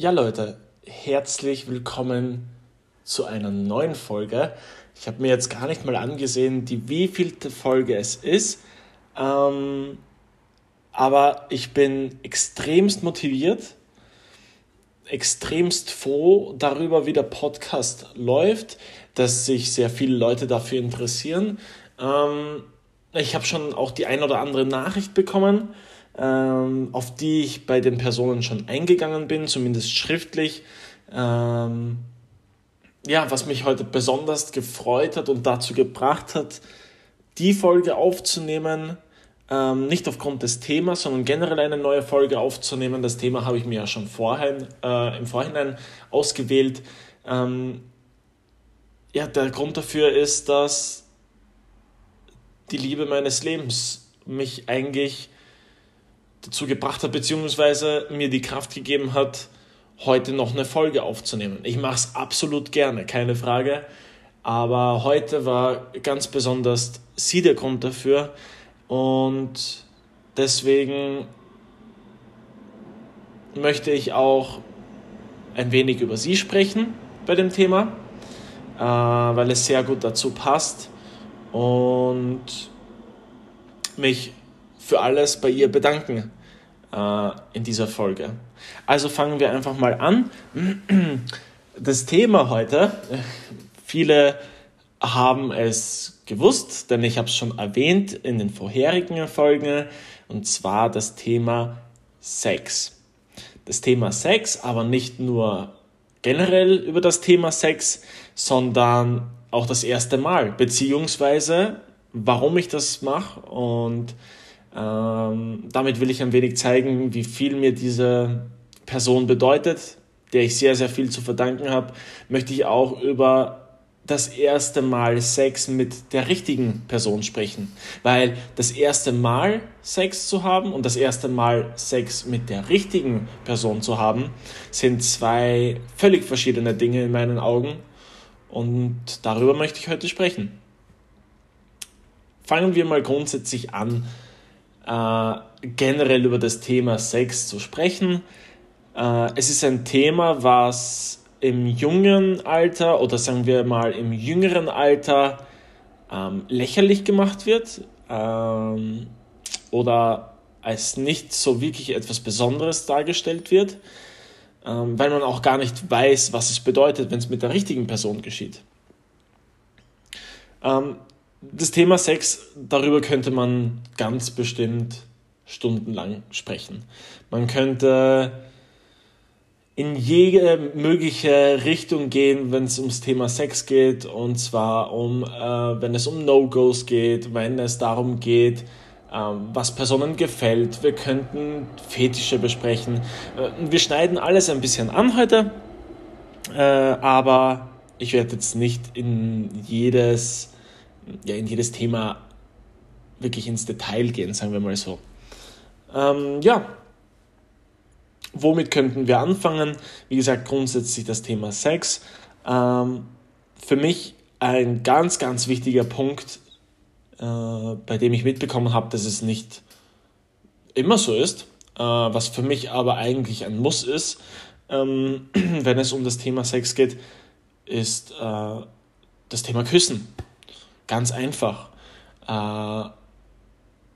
Ja, Leute, herzlich willkommen zu einer neuen Folge. Ich habe mir jetzt gar nicht mal angesehen, die wievielte Folge es ist. Ähm, aber ich bin extremst motiviert, extremst froh darüber, wie der Podcast läuft, dass sich sehr viele Leute dafür interessieren. Ähm, ich habe schon auch die ein oder andere Nachricht bekommen ähm, auf die ich bei den Personen schon eingegangen bin, zumindest schriftlich. Ähm, ja, was mich heute besonders gefreut hat und dazu gebracht hat, die Folge aufzunehmen, ähm, nicht aufgrund des Themas, sondern generell eine neue Folge aufzunehmen. Das Thema habe ich mir ja schon vorhin, äh, im Vorhinein ausgewählt. Ähm, ja, der Grund dafür ist, dass die Liebe meines Lebens mich eigentlich dazu gebracht hat, beziehungsweise mir die Kraft gegeben hat, heute noch eine Folge aufzunehmen. Ich mache es absolut gerne, keine Frage. Aber heute war ganz besonders sie der Grund dafür. Und deswegen möchte ich auch ein wenig über sie sprechen bei dem Thema, äh, weil es sehr gut dazu passt. Und mich für alles bei ihr bedanken äh, in dieser Folge. Also fangen wir einfach mal an. Das Thema heute, viele haben es gewusst, denn ich habe es schon erwähnt in den vorherigen Folgen, und zwar das Thema Sex. Das Thema Sex, aber nicht nur generell über das Thema Sex, sondern auch das erste Mal, beziehungsweise warum ich das mache und ähm, damit will ich ein wenig zeigen, wie viel mir diese Person bedeutet, der ich sehr, sehr viel zu verdanken habe. Möchte ich auch über das erste Mal Sex mit der richtigen Person sprechen. Weil das erste Mal Sex zu haben und das erste Mal Sex mit der richtigen Person zu haben, sind zwei völlig verschiedene Dinge in meinen Augen. Und darüber möchte ich heute sprechen. Fangen wir mal grundsätzlich an äh, generell über das Thema Sex zu sprechen. Äh, es ist ein Thema, was im jungen Alter oder sagen wir mal im jüngeren Alter ähm, lächerlich gemacht wird ähm, oder als nicht so wirklich etwas Besonderes dargestellt wird, ähm, weil man auch gar nicht weiß, was es bedeutet, wenn es mit der richtigen Person geschieht. Ähm, das Thema Sex, darüber könnte man ganz bestimmt stundenlang sprechen. Man könnte in jede mögliche Richtung gehen, wenn es ums Thema Sex geht, und zwar um, äh, wenn es um No-Gos geht, wenn es darum geht, äh, was Personen gefällt. Wir könnten Fetische besprechen. Äh, wir schneiden alles ein bisschen an heute, äh, aber ich werde jetzt nicht in jedes ja, in jedes Thema wirklich ins Detail gehen, sagen wir mal so. Ähm, ja, womit könnten wir anfangen? Wie gesagt, grundsätzlich das Thema Sex. Ähm, für mich ein ganz, ganz wichtiger Punkt, äh, bei dem ich mitbekommen habe, dass es nicht immer so ist, äh, was für mich aber eigentlich ein Muss ist, ähm, wenn es um das Thema Sex geht, ist äh, das Thema Küssen. Ganz einfach. Äh,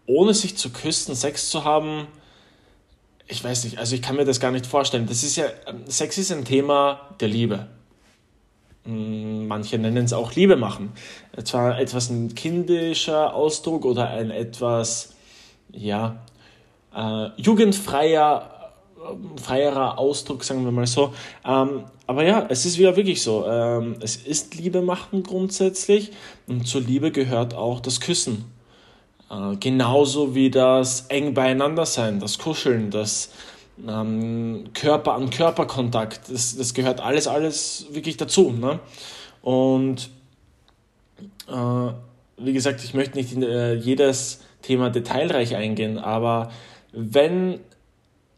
ohne sich zu küssen, Sex zu haben, ich weiß nicht, also ich kann mir das gar nicht vorstellen. Das ist ja, Sex ist ein Thema der Liebe. Hm, manche nennen es auch Liebe machen. Zwar etwas ein kindischer Ausdruck oder ein etwas, ja, äh, jugendfreier freierer Ausdruck, sagen wir mal so. Ähm, aber ja, es ist wieder wirklich so. Ähm, es ist Liebe machen grundsätzlich und zur Liebe gehört auch das Küssen. Äh, genauso wie das eng beieinander sein, das Kuscheln, das ähm, Körper an Körper Kontakt. Das, das gehört alles, alles wirklich dazu. Ne? Und äh, wie gesagt, ich möchte nicht in äh, jedes Thema detailreich eingehen, aber wenn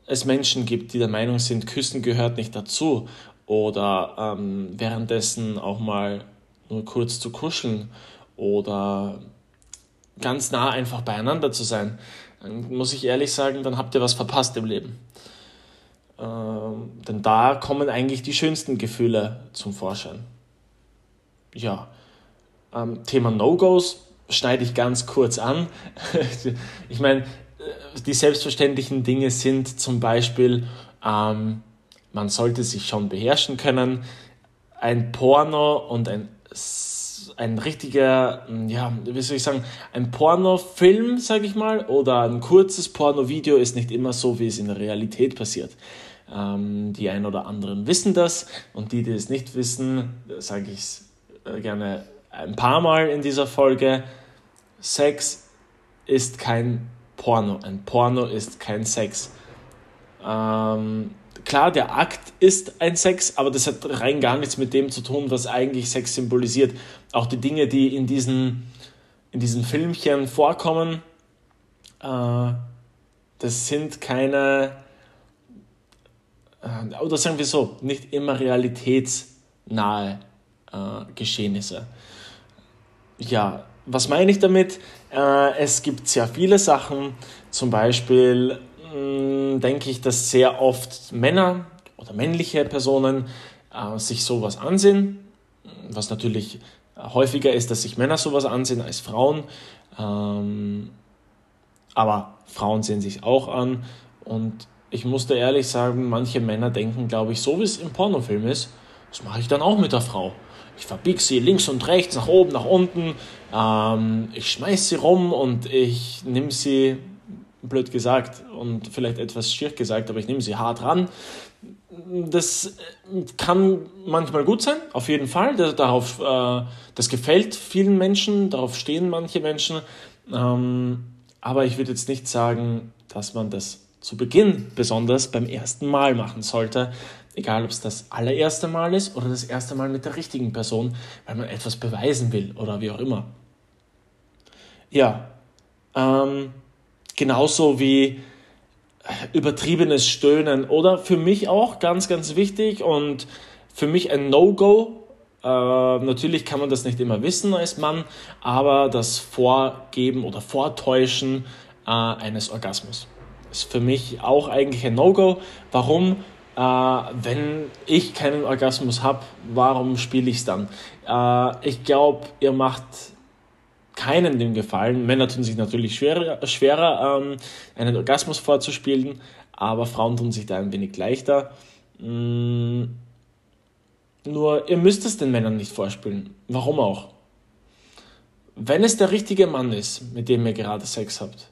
es Menschen gibt, die der Meinung sind, Küssen gehört nicht dazu oder ähm, währenddessen auch mal nur kurz zu kuscheln oder ganz nah einfach beieinander zu sein, dann muss ich ehrlich sagen, dann habt ihr was verpasst im Leben. Ähm, denn da kommen eigentlich die schönsten Gefühle zum Vorschein. Ja, ähm, Thema No-Gos schneide ich ganz kurz an. ich meine, die selbstverständlichen Dinge sind zum Beispiel, ähm, man sollte sich schon beherrschen können. Ein Porno und ein, ein richtiger, ja, wie soll ich sagen, ein Pornofilm, sage ich mal, oder ein kurzes Pornovideo ist nicht immer so, wie es in der Realität passiert. Ähm, die ein oder anderen wissen das und die, die es nicht wissen, sage ich es äh, gerne ein paar Mal in dieser Folge. Sex ist kein Porno. Ein Porno ist kein Sex. Ähm, klar, der Akt ist ein Sex, aber das hat rein gar nichts mit dem zu tun, was eigentlich Sex symbolisiert. Auch die Dinge, die in diesen, in diesen Filmchen vorkommen, äh, das sind keine, äh, oder sagen wir so, nicht immer realitätsnahe äh, Geschehnisse. Ja, was meine ich damit? Äh, es gibt sehr viele Sachen, zum Beispiel mh, mm, denke ich, dass sehr oft Männer oder männliche Personen äh, sich sowas ansehen, was natürlich häufiger ist, dass sich Männer sowas ansehen als Frauen. Ähm, aber Frauen sehen sich auch an und ich musste ehrlich sagen, manche Männer denken, glaube ich, so wie es im Pornofilm ist, das mache ich dann auch mit der Frau. Ich verbiege sie links und rechts, nach oben, nach unten. Ähm, ich schmeiße sie rum und ich nehme sie, blöd gesagt und vielleicht etwas schier gesagt, aber ich nehme sie hart ran. Das kann manchmal gut sein, auf jeden Fall. Darauf, äh, das gefällt vielen Menschen, darauf stehen manche Menschen. Ähm, aber ich würde jetzt nicht sagen, dass man das zu Beginn besonders beim ersten Mal machen sollte, Egal, ob es das allererste Mal ist oder das erste Mal mit der richtigen Person, weil man etwas beweisen will oder wie auch immer. Ja, ähm, genauso wie übertriebenes Stöhnen oder für mich auch ganz, ganz wichtig und für mich ein No-Go. Äh, natürlich kann man das nicht immer wissen als Mann, aber das Vorgeben oder Vortäuschen äh, eines Orgasmus ist für mich auch eigentlich ein No-Go. Warum? Äh, wenn ich keinen Orgasmus habe, warum spiele ich es dann? Äh, ich glaube, ihr macht keinen den Gefallen. Männer tun sich natürlich schwerer, schwerer ähm, einen Orgasmus vorzuspielen, aber Frauen tun sich da ein wenig leichter. Mm, nur, ihr müsst es den Männern nicht vorspielen. Warum auch? Wenn es der richtige Mann ist, mit dem ihr gerade Sex habt,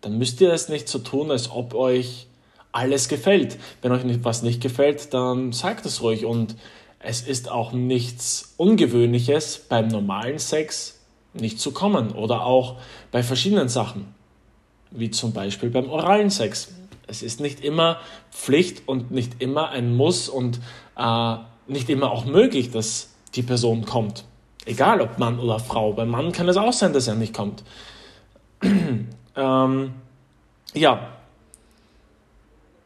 dann müsst ihr es nicht so tun, als ob euch alles gefällt. Wenn euch was nicht gefällt, dann sagt es ruhig. Und es ist auch nichts Ungewöhnliches beim normalen Sex nicht zu kommen oder auch bei verschiedenen Sachen, wie zum Beispiel beim oralen Sex. Es ist nicht immer Pflicht und nicht immer ein Muss und äh, nicht immer auch möglich, dass die Person kommt. Egal ob Mann oder Frau. Beim Mann kann es auch sein, dass er nicht kommt. ähm, ja,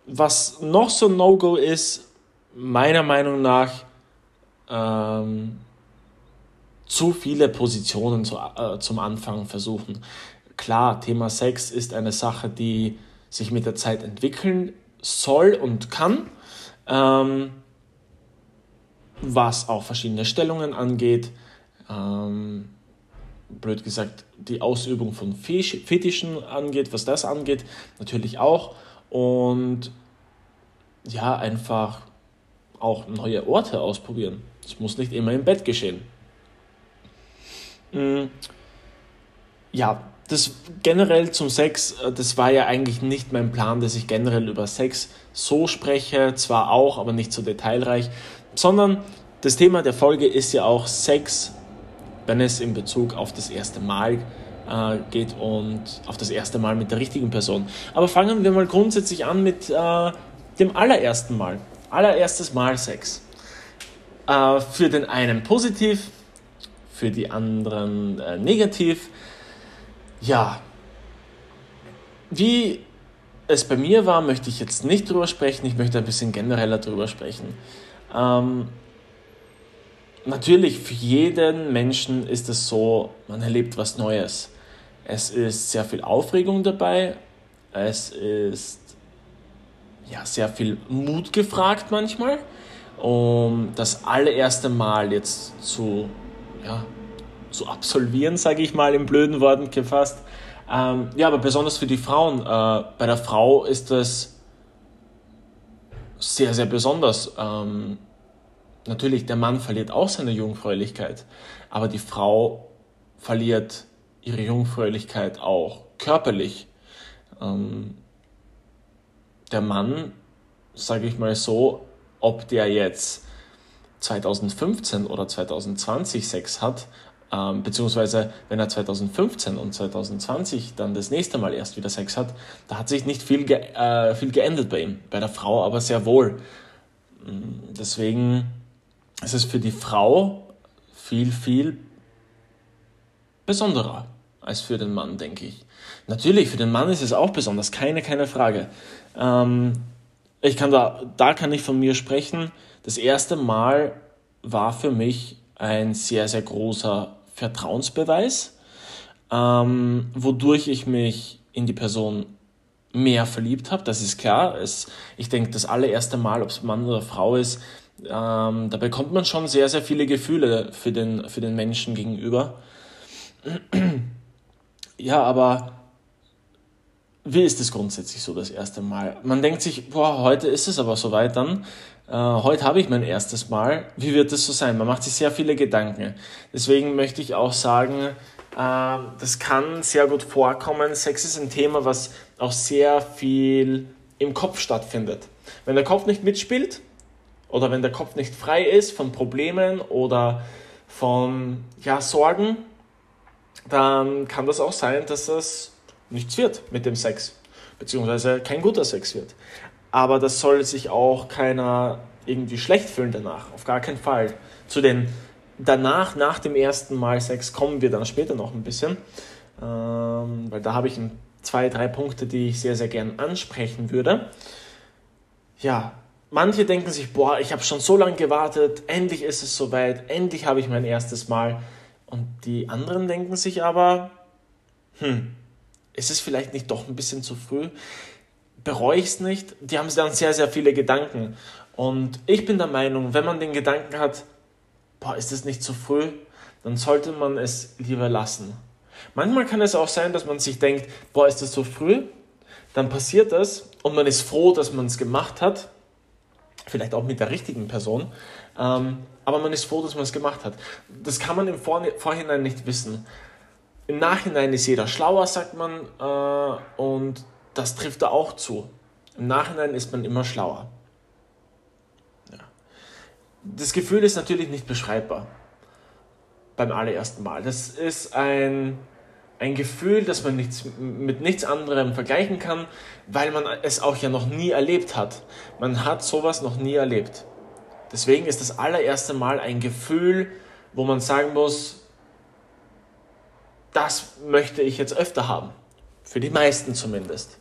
was noch so ein No-Go ist, meiner Meinung nach, ähm, zu viele Positionen zu, äh, zum Anfang versuchen. Klar, Thema Sex ist eine Sache, die sich mit der Zeit entwickeln soll und kann, ähm, was auch verschiedene Stellungen angeht. Ähm, blöd gesagt, die Ausübung von Fetischen angeht, was das angeht, natürlich auch und ja, einfach auch neue Orte ausprobieren. Es muss nicht immer im Bett geschehen. Mm. Ja, das generell zum Sex, äh, das war ja eigentlich nicht mein Plan, dass ich generell über Sex so spreche, zwar auch, aber nicht so detailreich, sondern das Thema der Folge ist ja auch Sex, wenn es in Bezug auf das erste Mal äh, geht und auf das erste Mal mit der richtigen Person. Aber fangen wir mal grundsätzlich an mit äh, dem allerersten Mal. Allererstes Mal Sex. Äh, für den einen positiv, für die anderen äh, negativ. Ja, wie es bei mir war, möchte ich jetzt nicht drüber sprechen. Ich möchte ein bisschen genereller drüber sprechen. Ähm, natürlich, für jeden Menschen ist es so, man erlebt was Neues. Es ist sehr viel Aufregung dabei. Es ist ja, sehr viel Mut gefragt manchmal, um das allererste Mal jetzt zu, ja, zu absolvieren, sage ich mal in blöden Worten gefasst. Ähm, ja, aber besonders für die Frauen. Äh, bei der Frau ist das sehr, sehr besonders. Ähm, natürlich, der Mann verliert auch seine Jungfräulichkeit, aber die Frau verliert ihre Jungfräulichkeit auch körperlich. Ähm, der Mann, sage ich mal so, ob der jetzt 2015 oder 2020 Sex hat, ähm, beziehungsweise wenn er 2015 und 2020 dann das nächste Mal erst wieder Sex hat, da hat sich nicht viel, ge äh, viel geändert bei ihm, bei der Frau aber sehr wohl. Mm, deswegen ist es für die Frau viel, viel besonderer als für den Mann, denke ich. Natürlich, für den Mann ist es auch besonders, keine, keine Frage. Ähm, ich kann da, da kann ich von mir sprechen. Das erste Mal war für mich ein sehr, sehr großer Vertrauensbeweis, ähm, wodurch ich mich in die Person mehr verliebt habe. Das ist klar. Es, ich denke, das allererste Mal, ob es Mann oder Frau ist, ähm, da bekommt man schon sehr, sehr viele Gefühle für den, für den Menschen gegenüber. Ja, aber wie ist es grundsätzlich so das erste Mal? Man denkt sich, boah, heute ist es aber soweit dann. Äh, heute habe ich mein erstes Mal. Wie wird es so sein? Man macht sich sehr viele Gedanken. Deswegen möchte ich auch sagen, äh, das kann sehr gut vorkommen. Sex ist ein Thema, was auch sehr viel im Kopf stattfindet. Wenn der Kopf nicht mitspielt oder wenn der Kopf nicht frei ist von Problemen oder von ja, Sorgen, dann kann das auch sein, dass das nichts wird mit dem Sex, beziehungsweise kein guter Sex wird. Aber das soll sich auch keiner irgendwie schlecht fühlen danach, auf gar keinen Fall. Zu den danach, nach dem ersten Mal Sex kommen wir dann später noch ein bisschen, ähm, weil da habe ich zwei, drei Punkte, die ich sehr, sehr gern ansprechen würde. Ja, manche denken sich, boah, ich habe schon so lange gewartet, endlich ist es soweit, endlich habe ich mein erstes Mal. Und die anderen denken sich aber, hm, ist es vielleicht nicht doch ein bisschen zu früh? Bereue ich es nicht? Die haben dann sehr, sehr viele Gedanken. Und ich bin der Meinung, wenn man den Gedanken hat, boah, ist es nicht zu früh, dann sollte man es lieber lassen. Manchmal kann es auch sein, dass man sich denkt, boah, ist das zu früh? Dann passiert das und man ist froh, dass man es gemacht hat. Vielleicht auch mit der richtigen Person. Ähm, aber man ist froh, dass man es gemacht hat. Das kann man im Vorhinein nicht wissen. Im Nachhinein ist jeder schlauer, sagt man, äh, und das trifft da auch zu. Im Nachhinein ist man immer schlauer. Ja. Das Gefühl ist natürlich nicht beschreibbar beim allerersten Mal. Das ist ein, ein Gefühl, das man nichts, mit nichts anderem vergleichen kann, weil man es auch ja noch nie erlebt hat. Man hat sowas noch nie erlebt. Deswegen ist das allererste Mal ein Gefühl, wo man sagen muss, das möchte ich jetzt öfter haben. Für die meisten zumindest.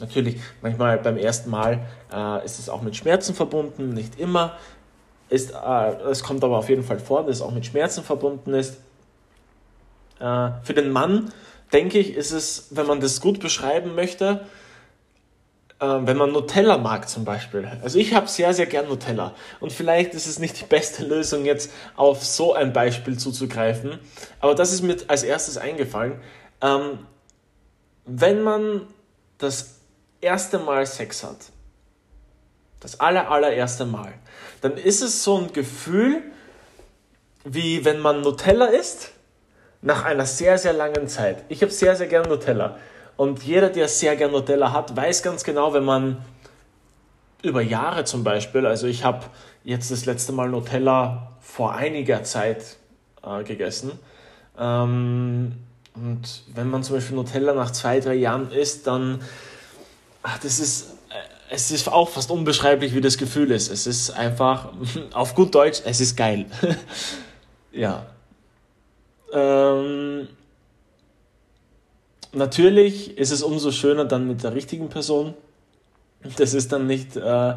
Natürlich, manchmal beim ersten Mal äh, ist es auch mit Schmerzen verbunden, nicht immer. Ist, äh, es kommt aber auf jeden Fall vor, dass es auch mit Schmerzen verbunden ist. Äh, für den Mann, denke ich, ist es, wenn man das gut beschreiben möchte, ähm, wenn man Nutella mag zum Beispiel. Also ich habe sehr, sehr gern Nutella. Und vielleicht ist es nicht die beste Lösung, jetzt auf so ein Beispiel zuzugreifen. Aber das ist mir als erstes eingefallen. Ähm, wenn man das erste Mal Sex hat, das aller, allererste Mal, dann ist es so ein Gefühl, wie wenn man Nutella isst, nach einer sehr, sehr langen Zeit. Ich habe sehr, sehr gern Nutella. Und jeder, der sehr gern Nutella hat, weiß ganz genau, wenn man über Jahre zum Beispiel, also ich habe jetzt das letzte Mal Nutella vor einiger Zeit äh, gegessen. Ähm, und wenn man zum Beispiel Nutella nach zwei, drei Jahren isst, dann, ach, das ist, äh, es ist auch fast unbeschreiblich, wie das Gefühl ist. Es ist einfach, auf gut Deutsch, es ist geil. ja. Ähm, natürlich ist es umso schöner dann mit der richtigen Person. Das ist dann nicht äh,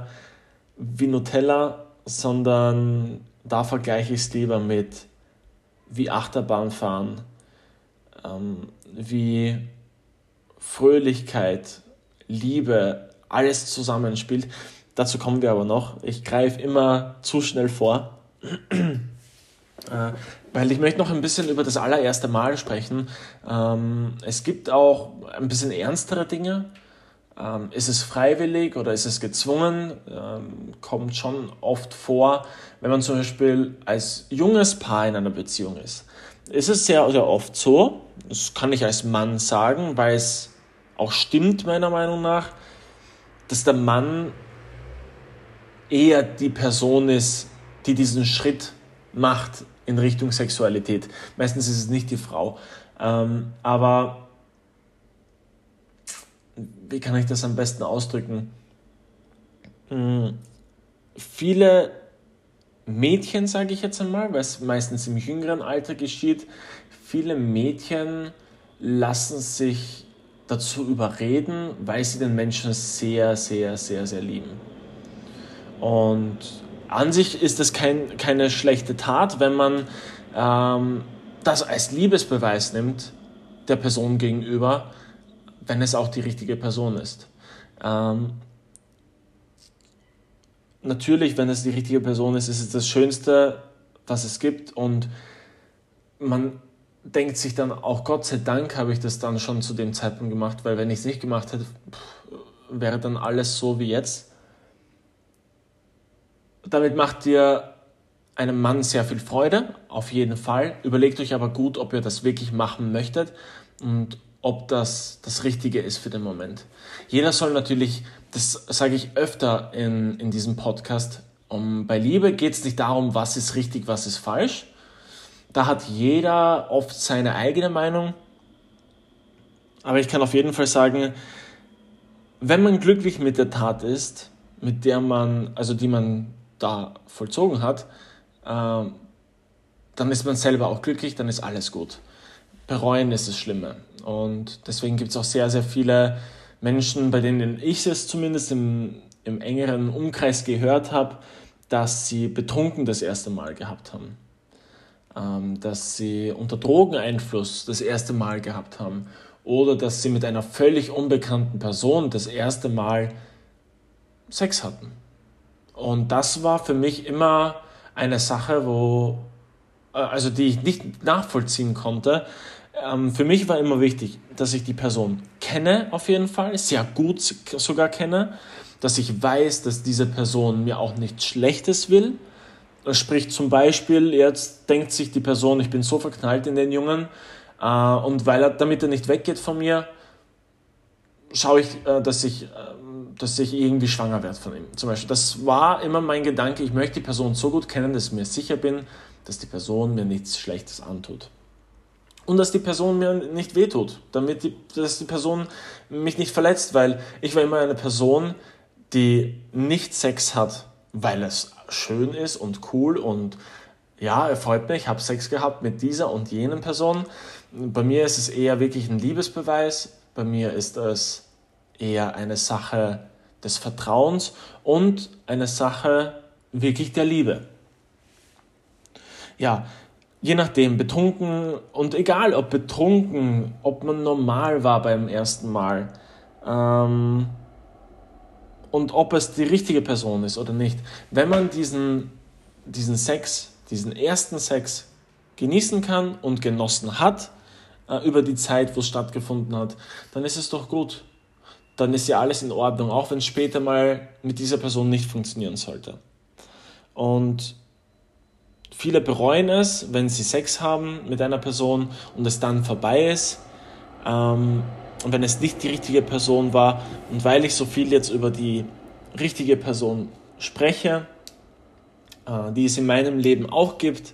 wie Nutella, sondern da vergleiche ich es lieber mit wie Achterbahnfahren, ähm, wie Fröhlichkeit, Liebe, alles zusammenspielt. Dazu kommen wir aber noch. Ich greife immer zu schnell vor, äh, weil ich möchte noch ein bisschen über das allererste Mal sprechen. Ähm, es gibt auch ein bisschen ernstere Dinge. Ähm, ist es freiwillig oder ist es gezwungen? Ähm, kommt schon oft vor, wenn man zum Beispiel als junges Paar in einer Beziehung ist. Ist es sehr, sehr oft so, das kann ich als Mann sagen, weil es auch stimmt meiner Meinung nach, dass der Mann eher die Person ist, die diesen Schritt macht in Richtung Sexualität. Meistens ist es nicht die Frau. Ähm, aber wie kann ich das am besten ausdrücken? Hm, viele Mädchen, sage ich jetzt einmal, weil es meistens im jüngeren Alter geschieht, viele Mädchen lassen sich dazu überreden, weil sie den Menschen sehr, sehr, sehr, sehr lieben. Und an sich ist es kein, keine schlechte Tat, wenn man ähm, das als Liebesbeweis nimmt der Person gegenüber, wenn es auch die richtige Person ist. Ähm, natürlich, wenn es die richtige Person ist, ist es das Schönste, was es gibt und man denkt sich dann auch, Gott sei Dank habe ich das dann schon zu dem Zeitpunkt gemacht, weil wenn ich es nicht gemacht hätte, wäre dann alles so wie jetzt. Damit macht ihr einem Mann sehr viel Freude, auf jeden Fall. Überlegt euch aber gut, ob ihr das wirklich machen möchtet und ob das das Richtige ist für den Moment. Jeder soll natürlich, das sage ich öfter in, in diesem Podcast, um, bei Liebe geht es nicht darum, was ist richtig, was ist falsch, da hat jeder oft seine eigene Meinung. Aber ich kann auf jeden Fall sagen, wenn man glücklich mit der Tat ist, mit der man, also die man da vollzogen hat, äh, dann ist man selber auch glücklich, dann ist alles gut. Bereuen ist das Schlimme. Und deswegen gibt es auch sehr, sehr viele Menschen, bei denen ich es zumindest im, im engeren Umkreis gehört habe, dass sie betrunken das erste Mal gehabt haben. Ähm, dass sie unter Drogeneinfluss das erste Mal gehabt haben oder dass sie mit einer völlig unbekannten Person das erste Mal Sex hatten. Und das war für mich immer eine Sache, wo, äh, also die ich nicht nachvollziehen konnte. Ähm, für mich war immer wichtig, dass ich die Person kenne, auf jeden Fall, sehr gut sogar kenne, dass ich weiß, dass diese Person mir auch nichts Schlechtes will, Sprich zum Beispiel, jetzt denkt sich die Person, ich bin so verknallt in den Jungen äh, und weil er, damit er nicht weggeht von mir, schaue ich, äh, dass ich, dass ich irgendwie schwanger werde von ihm. Zum Beispiel, das war immer mein Gedanke, ich möchte die Person so gut kennen, dass ich mir sicher bin, dass die Person mir nichts Schlechtes antut. Und dass die Person mir nicht wehtut, damit die, dass die Person mich nicht verletzt, weil ich war immer eine Person, die nicht Sex hat, weil es schön ist und cool und ja, er freut mich, ich habe Sex gehabt mit dieser und jenen Person. Bei mir ist es eher wirklich ein Liebesbeweis, bei mir ist es eher eine Sache des Vertrauens und eine Sache wirklich der Liebe. Ja, je nachdem, betrunken und egal ob betrunken, ob man normal war beim ersten Mal, ähm, und ob es die richtige Person ist oder nicht. Wenn man diesen, diesen Sex, diesen ersten Sex genießen kann und genossen hat äh, über die Zeit, wo es stattgefunden hat, dann ist es doch gut. Dann ist ja alles in Ordnung, auch wenn es später mal mit dieser Person nicht funktionieren sollte. Und viele bereuen es, wenn sie Sex haben mit einer Person und es dann vorbei ist. Ähm, und wenn es nicht die richtige Person war und weil ich so viel jetzt über die richtige Person spreche, äh, die es in meinem Leben auch gibt,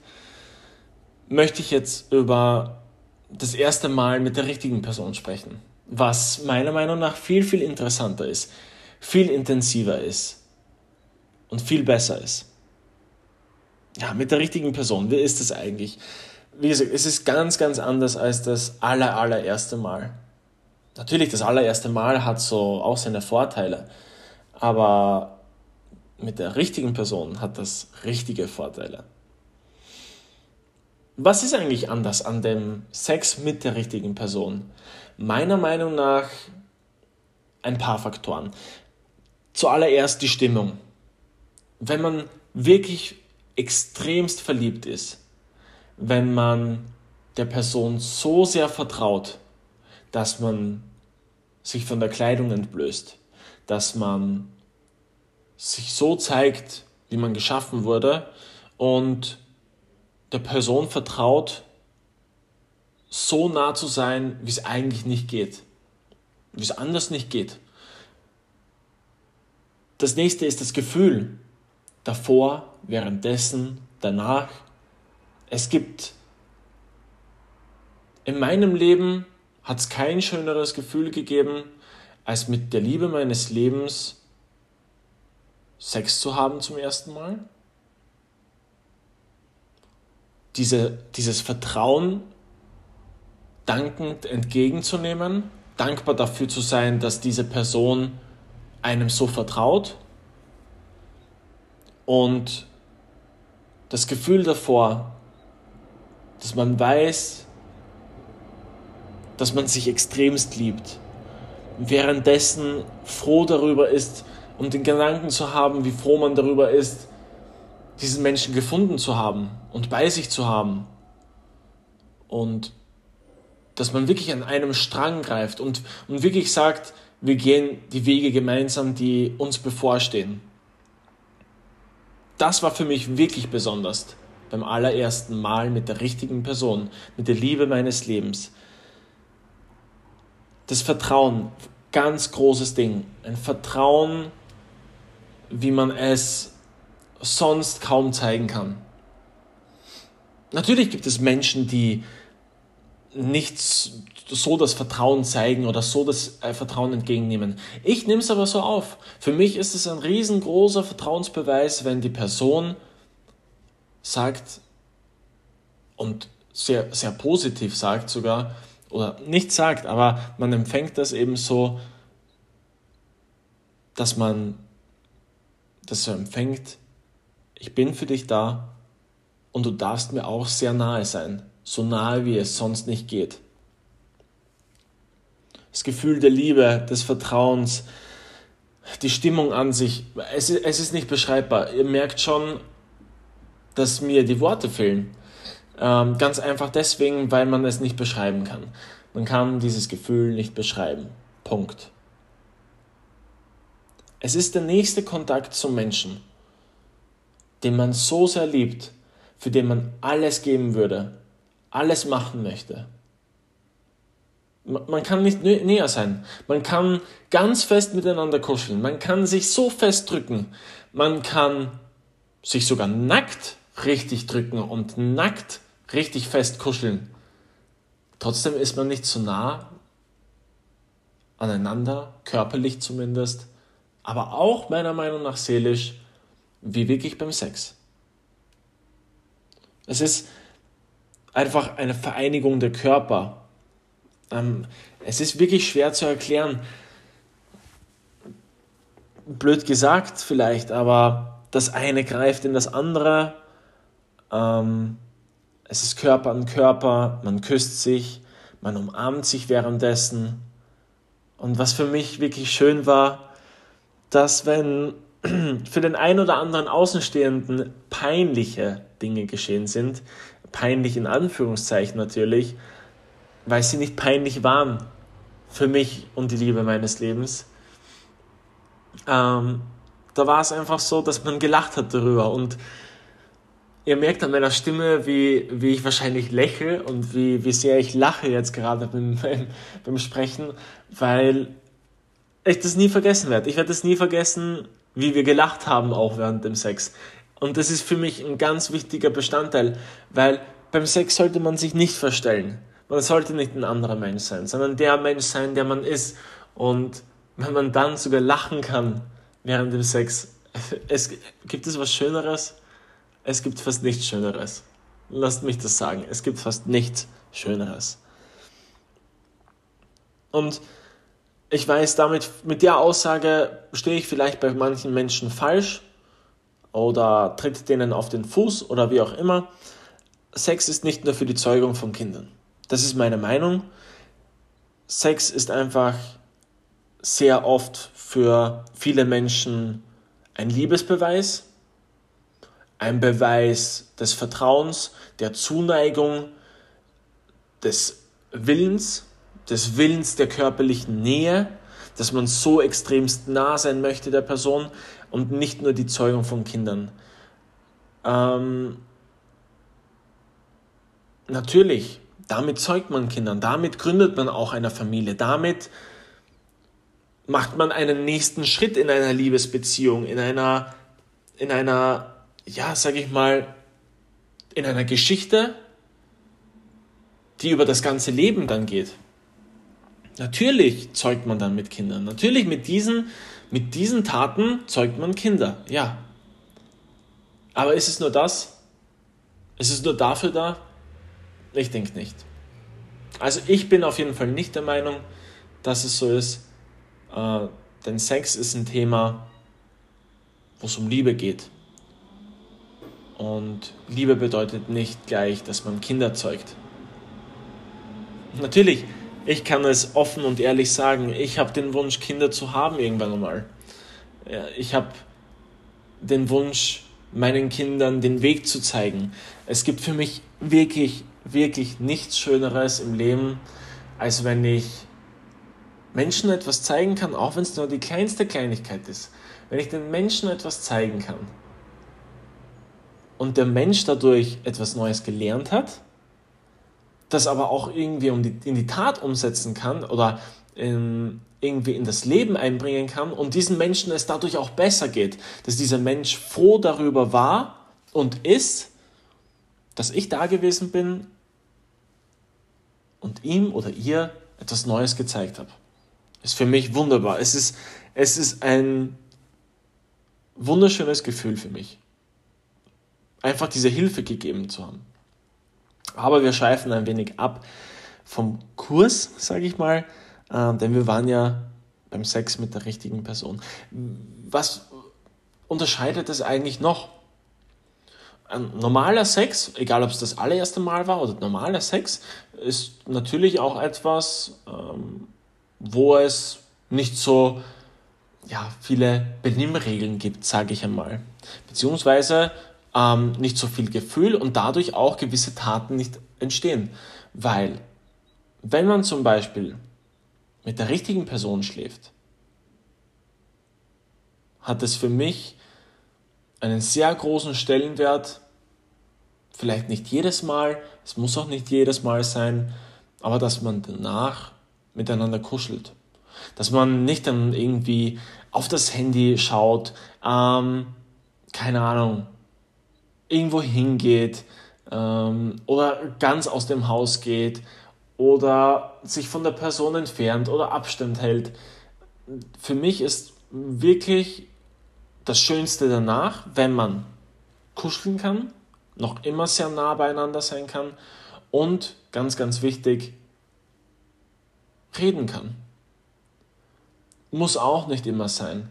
möchte ich jetzt über das erste Mal mit der richtigen Person sprechen, was meiner Meinung nach viel, viel interessanter ist, viel intensiver ist und viel besser ist. Ja, mit der richtigen Person, wie ist es eigentlich? Wie gesagt, es ist ganz, ganz anders als das aller, allererste Mal. Natürlich, das allererste Mal hat so auch seine Vorteile, aber mit der richtigen Person hat das richtige Vorteile. Was ist eigentlich anders an dem Sex mit der richtigen Person? Meiner Meinung nach ein paar Faktoren. zuallererst die Stimmung. Wenn man wirklich extremst verliebt ist, wenn man der Person so sehr vertraut, dass man sich von der Kleidung entblößt, dass man sich so zeigt, wie man geschaffen wurde und der Person vertraut, so nah zu sein, wie es eigentlich nicht geht, wie es anders nicht geht. Das nächste ist das Gefühl davor, währenddessen, danach. Es gibt in meinem Leben hat es kein schöneres Gefühl gegeben, als mit der Liebe meines Lebens Sex zu haben zum ersten Mal. Diese, dieses Vertrauen dankend entgegenzunehmen, dankbar dafür zu sein, dass diese Person einem so vertraut und das Gefühl davor, dass man weiß, dass man sich extremst liebt, währenddessen froh darüber ist, um den Gedanken zu haben, wie froh man darüber ist, diesen Menschen gefunden zu haben und bei sich zu haben. Und dass man wirklich an einem Strang greift und, und wirklich sagt, wir gehen die Wege gemeinsam, die uns bevorstehen. Das war für mich wirklich besonders beim allerersten Mal mit der richtigen Person, mit der Liebe meines Lebens. Das Vertrauen, ganz großes Ding. Ein Vertrauen, wie man es sonst kaum zeigen kann. Natürlich gibt es Menschen, die nicht so das Vertrauen zeigen oder so das äh, Vertrauen entgegennehmen. Ich nehme es aber so auf. Für mich ist es ein riesengroßer Vertrauensbeweis, wenn die Person sagt und sehr, sehr positiv sagt sogar, oder nicht sagt, aber man empfängt das eben so, dass man das so empfängt, ich bin für dich da und du darfst mir auch sehr nahe sein so nahe wie es sonst nicht geht. Das Gefühl der Liebe, des Vertrauens, die Stimmung an sich, es, es ist nicht beschreibbar. Ihr merkt schon, dass mir die Worte fehlen. Ähm, ganz einfach deswegen, weil man es nicht beschreiben kann. Man kann dieses Gefühl nicht beschreiben. Punkt. Es ist der nächste Kontakt zum Menschen, den man so sehr liebt, für den man alles geben würde, alles machen möchte. Man kann nicht näher sein. Man kann ganz fest miteinander kuscheln. Man kann sich so fest drücken. Man kann sich sogar nackt richtig drücken und nackt richtig fest kuscheln. Trotzdem ist man nicht so nah aneinander, körperlich zumindest, aber auch meiner Meinung nach seelisch, wie wirklich beim Sex. Es ist einfach eine Vereinigung der Körper. Ähm, es ist wirklich schwer zu erklären. Blöd gesagt vielleicht, aber das eine greift in das andere. Ähm, es ist Körper an Körper, man küsst sich, man umarmt sich währenddessen. Und was für mich wirklich schön war, dass wenn für den einen oder anderen Außenstehenden peinliche Dinge geschehen sind, peinlich in Anführungszeichen natürlich, weil sie nicht peinlich waren für mich und die Liebe meines Lebens. Ähm, da war es einfach so, dass man gelacht hat darüber und ihr merkt an meiner Stimme, wie, wie ich wahrscheinlich lächle und wie, wie sehr ich lache jetzt gerade beim, beim, beim Sprechen, weil ich das nie vergessen werde. Ich werde es nie vergessen, wie wir gelacht haben auch während dem Sex. Und das ist für mich ein ganz wichtiger Bestandteil, weil beim Sex sollte man sich nicht verstellen. Man sollte nicht ein anderer Mensch sein, sondern der Mensch sein, der man ist. Und wenn man dann sogar lachen kann während dem Sex, es, gibt es was Schöneres? Es gibt fast nichts Schöneres. Lasst mich das sagen. Es gibt fast nichts Schöneres. Und ich weiß, damit, mit der Aussage stehe ich vielleicht bei manchen Menschen falsch oder tritt denen auf den Fuß oder wie auch immer. Sex ist nicht nur für die Zeugung von Kindern. Das ist meine Meinung. Sex ist einfach sehr oft für viele Menschen ein Liebesbeweis, ein Beweis des Vertrauens, der Zuneigung, des Willens, des Willens der körperlichen Nähe, dass man so extremst nah sein möchte der Person und nicht nur die Zeugung von Kindern. Ähm, natürlich, damit zeugt man Kindern, damit gründet man auch eine Familie, damit macht man einen nächsten Schritt in einer Liebesbeziehung, in einer, in einer, ja, sag ich mal, in einer Geschichte, die über das ganze Leben dann geht. Natürlich zeugt man dann mit Kindern. Natürlich mit diesen, mit diesen Taten zeugt man Kinder. Ja. Aber ist es nur das? Ist es nur dafür da? Ich denke nicht. Also ich bin auf jeden Fall nicht der Meinung, dass es so ist. Äh, denn Sex ist ein Thema, wo es um Liebe geht. Und Liebe bedeutet nicht gleich, dass man Kinder zeugt. Natürlich, ich kann es offen und ehrlich sagen, ich habe den Wunsch, Kinder zu haben irgendwann einmal. Ich habe den Wunsch, meinen Kindern den Weg zu zeigen. Es gibt für mich wirklich, wirklich nichts Schöneres im Leben, als wenn ich Menschen etwas zeigen kann, auch wenn es nur die kleinste Kleinigkeit ist. Wenn ich den Menschen etwas zeigen kann und der Mensch dadurch etwas Neues gelernt hat, das aber auch irgendwie in die Tat umsetzen kann oder in, irgendwie in das Leben einbringen kann und diesen Menschen es dadurch auch besser geht, dass dieser Mensch froh darüber war und ist, dass ich da gewesen bin und ihm oder ihr etwas Neues gezeigt habe. Ist für mich wunderbar. Es ist, es ist ein wunderschönes Gefühl für mich, einfach diese Hilfe gegeben zu haben. Aber wir schweifen ein wenig ab vom Kurs, sage ich mal, äh, denn wir waren ja beim Sex mit der richtigen Person. Was unterscheidet es eigentlich noch? Ein normaler Sex, egal ob es das allererste Mal war oder normaler Sex, ist natürlich auch etwas, ähm, wo es nicht so ja, viele Benimmregeln gibt, sage ich einmal. Beziehungsweise ähm, nicht so viel Gefühl und dadurch auch gewisse Taten nicht entstehen. Weil, wenn man zum Beispiel mit der richtigen Person schläft, hat es für mich einen sehr großen Stellenwert. Vielleicht nicht jedes Mal, es muss auch nicht jedes Mal sein, aber dass man danach miteinander kuschelt. Dass man nicht dann irgendwie auf das Handy schaut, ähm, keine Ahnung, irgendwo hingeht ähm, oder ganz aus dem Haus geht oder sich von der Person entfernt oder Abstand hält. Für mich ist wirklich das Schönste danach, wenn man kuscheln kann, noch immer sehr nah beieinander sein kann und ganz, ganz wichtig, reden kann. Muss auch nicht immer sein.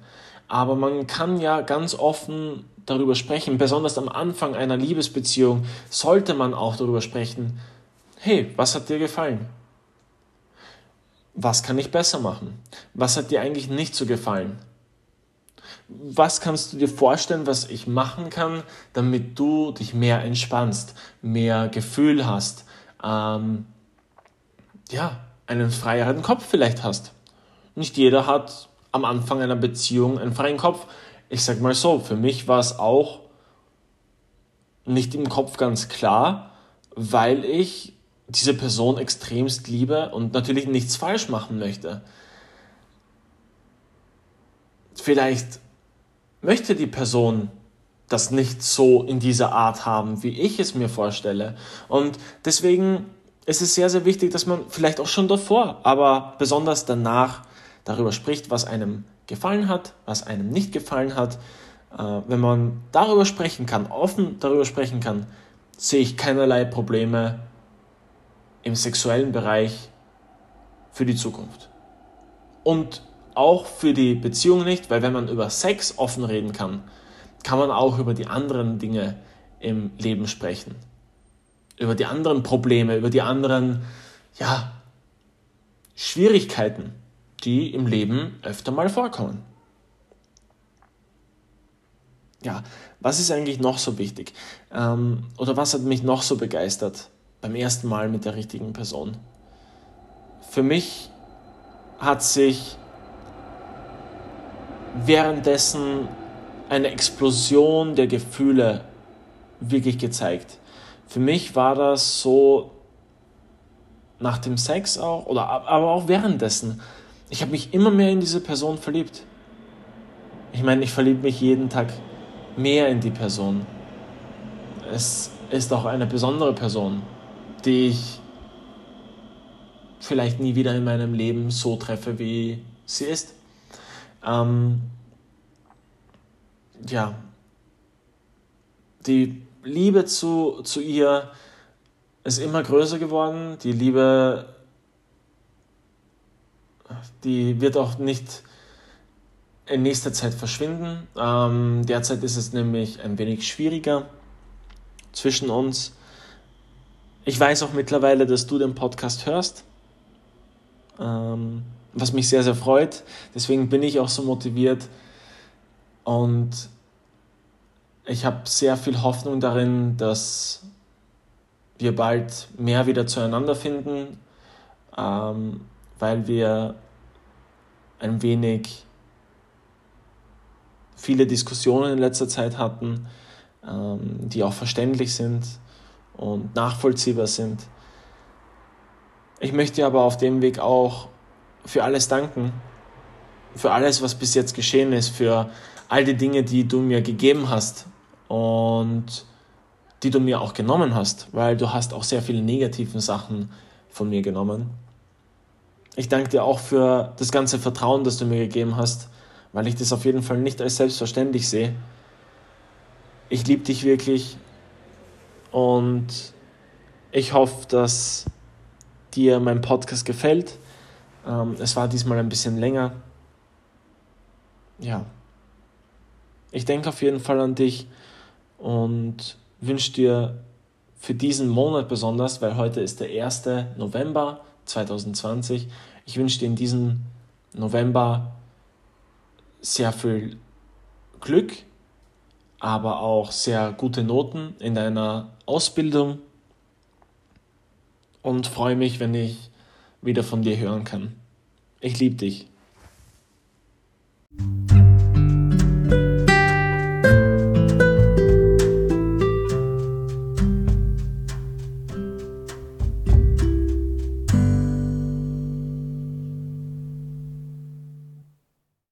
Aber man kann ja ganz offen darüber sprechen, besonders am Anfang einer Liebesbeziehung sollte man auch darüber sprechen, hey, was hat dir gefallen? Was kann ich besser machen? Was hat dir eigentlich nicht so gefallen? Was kannst du dir vorstellen, was ich machen kann, damit du dich mehr entspannst, mehr Gefühl hast, ähm, ja, einen freieren Kopf vielleicht hast? Nicht jeder hat am Anfang einer Beziehung einen freien Kopf ich sag mal so, für mich war es auch nicht im Kopf ganz klar, weil ich diese Person extremst liebe und natürlich nichts falsch machen möchte. Vielleicht möchte die Person das nicht so in dieser Art haben, wie ich es mir vorstelle. Und deswegen ist es sehr, sehr wichtig, dass man vielleicht auch schon davor, aber besonders danach darüber spricht, was einem gefallen hat, was einem nicht gefallen hat. Äh, wenn man darüber sprechen kann, offen darüber sprechen kann, sehe ich keinerlei Probleme im sexuellen Bereich für die Zukunft. Und auch für die Beziehung nicht, weil wenn man über Sex offen reden kann, kann man auch über die anderen Dinge im Leben sprechen. Über die anderen Probleme, über die anderen ja, Schwierigkeiten, die im Leben öfter mal vorkommen. Ja, was ist eigentlich noch so wichtig? Ähm, oder was hat mich noch so begeistert beim ersten Mal mit der richtigen Person? Für mich hat sich währenddessen eine Explosion der Gefühle wirklich gezeigt. Für mich war das so nach dem Sex auch, oder aber auch währenddessen. Ich habe mich immer mehr in diese Person verliebt. Ich meine, ich verliebe mich jeden Tag mehr in die Person. Es ist auch eine besondere Person, die ich vielleicht nie wieder in meinem Leben so treffe, wie sie ist. Ähm, ja, die Liebe zu, zu ihr ist immer größer geworden. Die Liebe, die wird auch nicht in nächster Zeit verschwinden. Ähm, derzeit ist es nämlich ein wenig schwieriger zwischen uns. Ich weiß auch mittlerweile, dass du den Podcast hörst, ähm, was mich sehr, sehr freut. Deswegen bin ich auch so motiviert und ich habe sehr viel Hoffnung darin, dass wir bald mehr wieder zueinander finden, ähm, weil wir ein wenig viele Diskussionen in letzter Zeit hatten, ähm, die auch verständlich sind und nachvollziehbar sind. Ich möchte aber auf dem Weg auch für alles danken, für alles, was bis jetzt geschehen ist, für all die Dinge, die du mir gegeben hast und die du mir auch genommen hast, weil du hast auch sehr viele negative Sachen von mir genommen. Ich danke dir auch für das ganze Vertrauen, das du mir gegeben hast, weil ich das auf jeden Fall nicht als selbstverständlich sehe. Ich liebe dich wirklich und ich hoffe, dass dir mein Podcast gefällt. Ähm, es war diesmal ein bisschen länger. Ja. Ich denke auf jeden Fall an dich und wünsche dir für diesen Monat besonders, weil heute ist der 1. November 2020. Ich wünsche dir in diesem November sehr viel Glück, aber auch sehr gute Noten in deiner Ausbildung und freue mich, wenn ich wieder von dir hören kann. Ich liebe dich.